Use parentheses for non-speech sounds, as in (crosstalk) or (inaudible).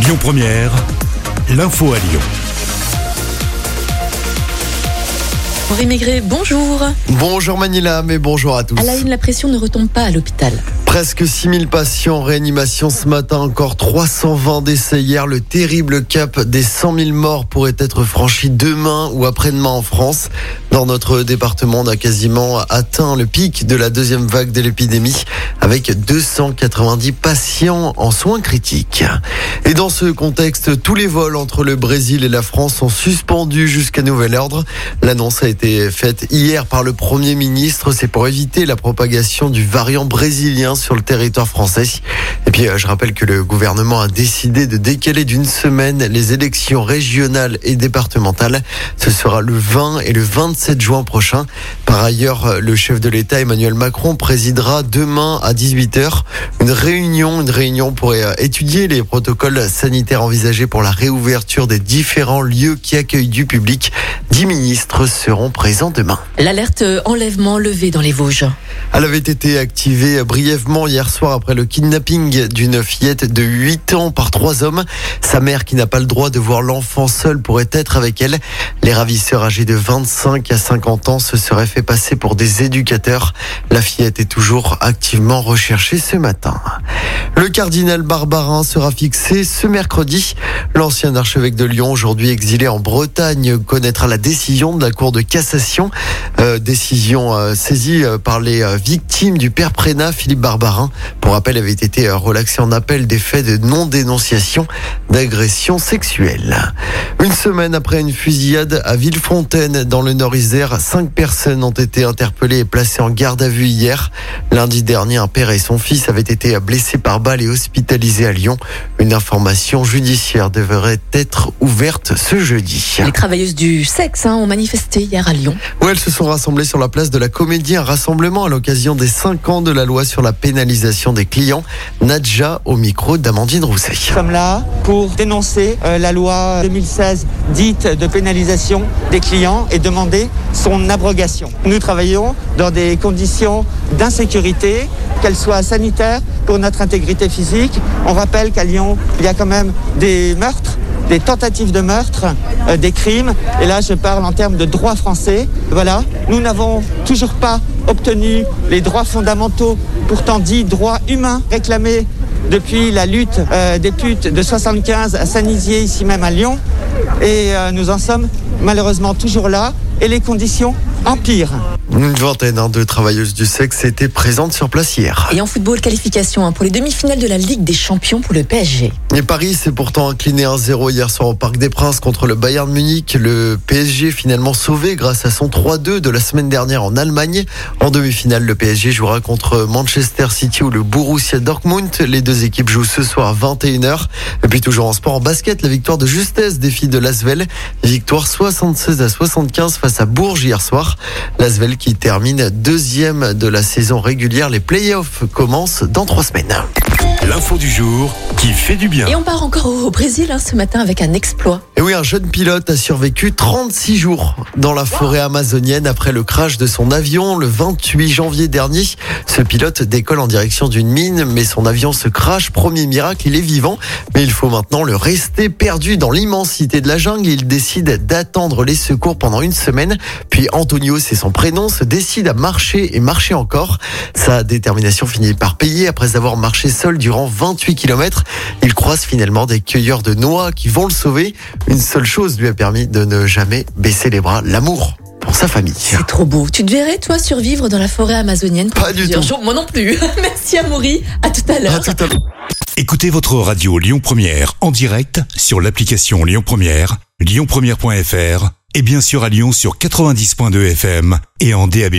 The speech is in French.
Lyon Première, l'info à Lyon. Henri Maigret, bonjour. Bonjour Manila, mais bonjour à tous. À la une, la pression ne retombe pas à l'hôpital. Presque 6000 patients en réanimation ce matin, encore 320 décès hier. Le terrible cap des 100 000 morts pourrait être franchi demain ou après-demain en France. Dans notre département, on a quasiment atteint le pic de la deuxième vague de l'épidémie avec 290 patients en soins critiques. Et dans ce contexte, tous les vols entre le Brésil et la France sont suspendus jusqu'à nouvel ordre. L'annonce a été faite hier par le Premier ministre. C'est pour éviter la propagation du variant brésilien sur le territoire français. Et puis, euh, je rappelle que le gouvernement a décidé de décaler d'une semaine les élections régionales et départementales. Ce sera le 20 et le 27 juin prochain. Par ailleurs, le chef de l'État, Emmanuel Macron, présidera demain à 18h une réunion, une réunion pour euh, étudier les protocoles sanitaires envisagés pour la réouverture des différents lieux qui accueillent du public. Dix ministres seront présents demain. L'alerte enlèvement levée dans les Vosges. Elle avait été activée brièvement hier soir après le kidnapping d'une fillette de 8 ans par trois hommes. Sa mère, qui n'a pas le droit de voir l'enfant seul, pourrait être avec elle. Les ravisseurs âgés de 25 à 50 ans se seraient fait passer pour des éducateurs. La fillette est toujours activement recherchée ce matin. Le cardinal Barbarin sera fixé ce mercredi. L'ancien archevêque de Lyon, aujourd'hui exilé en Bretagne, connaîtra la décision de la Cour de cassation. Euh, décision euh, saisie euh, par les victimes du père Prénat, Philippe Barbarin. Pour rappel, avait été relaxé en appel des faits de non-dénonciation d'agression sexuelle. Une semaine après une fusillade à Villefontaine, dans le Nord-Isère, cinq personnes ont été interpellées et placées en garde à vue hier. Lundi dernier, un père et son fils avaient été blessés par balle et hospitalisés à Lyon. Une information judiciaire devrait être ouverte ce jeudi. Les travailleuses du sexe hein, ont manifesté hier à Lyon. Où elles se sont rassemblées sur la place de la Comédie, un rassemblement à l'occasion des 5 ans de la loi sur la pénalisation des clients. Nadja au micro d'Amandine Rousset. Nous sommes là pour dénoncer euh, la loi 2016 dite de pénalisation des clients et demander son abrogation. Nous travaillons dans des conditions d'insécurité, qu'elles soient sanitaires pour notre intégrité physique. On rappelle qu'à Lyon, il y a quand même des meurtres des tentatives de meurtre, euh, des crimes. Et là, je parle en termes de droit français. Voilà, nous n'avons toujours pas obtenu les droits fondamentaux, pourtant dits droits humains, réclamés depuis la lutte euh, des putes de 75 à Saint-Nizier, ici même à Lyon. Et euh, nous en sommes malheureusement toujours là. Et les conditions empirent. Une vingtaine hein, de travailleuses du sexe étaient présentes sur place hier. Et en football, qualification hein, pour les demi-finales de la Ligue des Champions pour le PSG. Et Paris s'est pourtant incliné 1-0 hier soir au Parc des Princes contre le Bayern Munich. Le PSG finalement sauvé grâce à son 3-2 de la semaine dernière en Allemagne. En demi-finale, le PSG jouera contre Manchester City ou le Borussia Dortmund. Les deux équipes jouent ce soir à 21h. Et puis toujours en sport, en basket, la victoire de justesse des filles de Lasvel. Victoire 76 à 75 face à Bourges hier soir. Lasvel qui termine deuxième de la saison régulière. Les playoffs commencent dans trois semaines. L'info du jour qui fait du bien. Et on part encore au Brésil hein, ce matin avec un exploit. Et oui, un jeune pilote a survécu 36 jours dans la forêt amazonienne après le crash de son avion le 28 janvier dernier. Ce pilote décolle en direction d'une mine, mais son avion se crache. Premier miracle, il est vivant, mais il faut maintenant le rester perdu dans l'immensité de la jungle. Il décide d'attendre les secours pendant une semaine. Puis Antonio, c'est son prénom, se décide à marcher et marcher encore. Sa détermination finit par payer après avoir marché seul durant 28 km. Il croise finalement des cueilleurs de noix qui vont le sauver. Une seule chose lui a permis de ne jamais baisser les bras, l'amour pour sa famille. C'est trop beau. Tu te verrais, toi, survivre dans la forêt amazonienne Pas du tout. jours? Moi non plus. (laughs) Merci Amaury. À tout à l'heure. À tout à l'heure. Écoutez votre radio Lyon Première en direct sur l'application Lyon Première, lyonpremière.fr et bien sûr à Lyon sur 90.2 FM et en DAB+.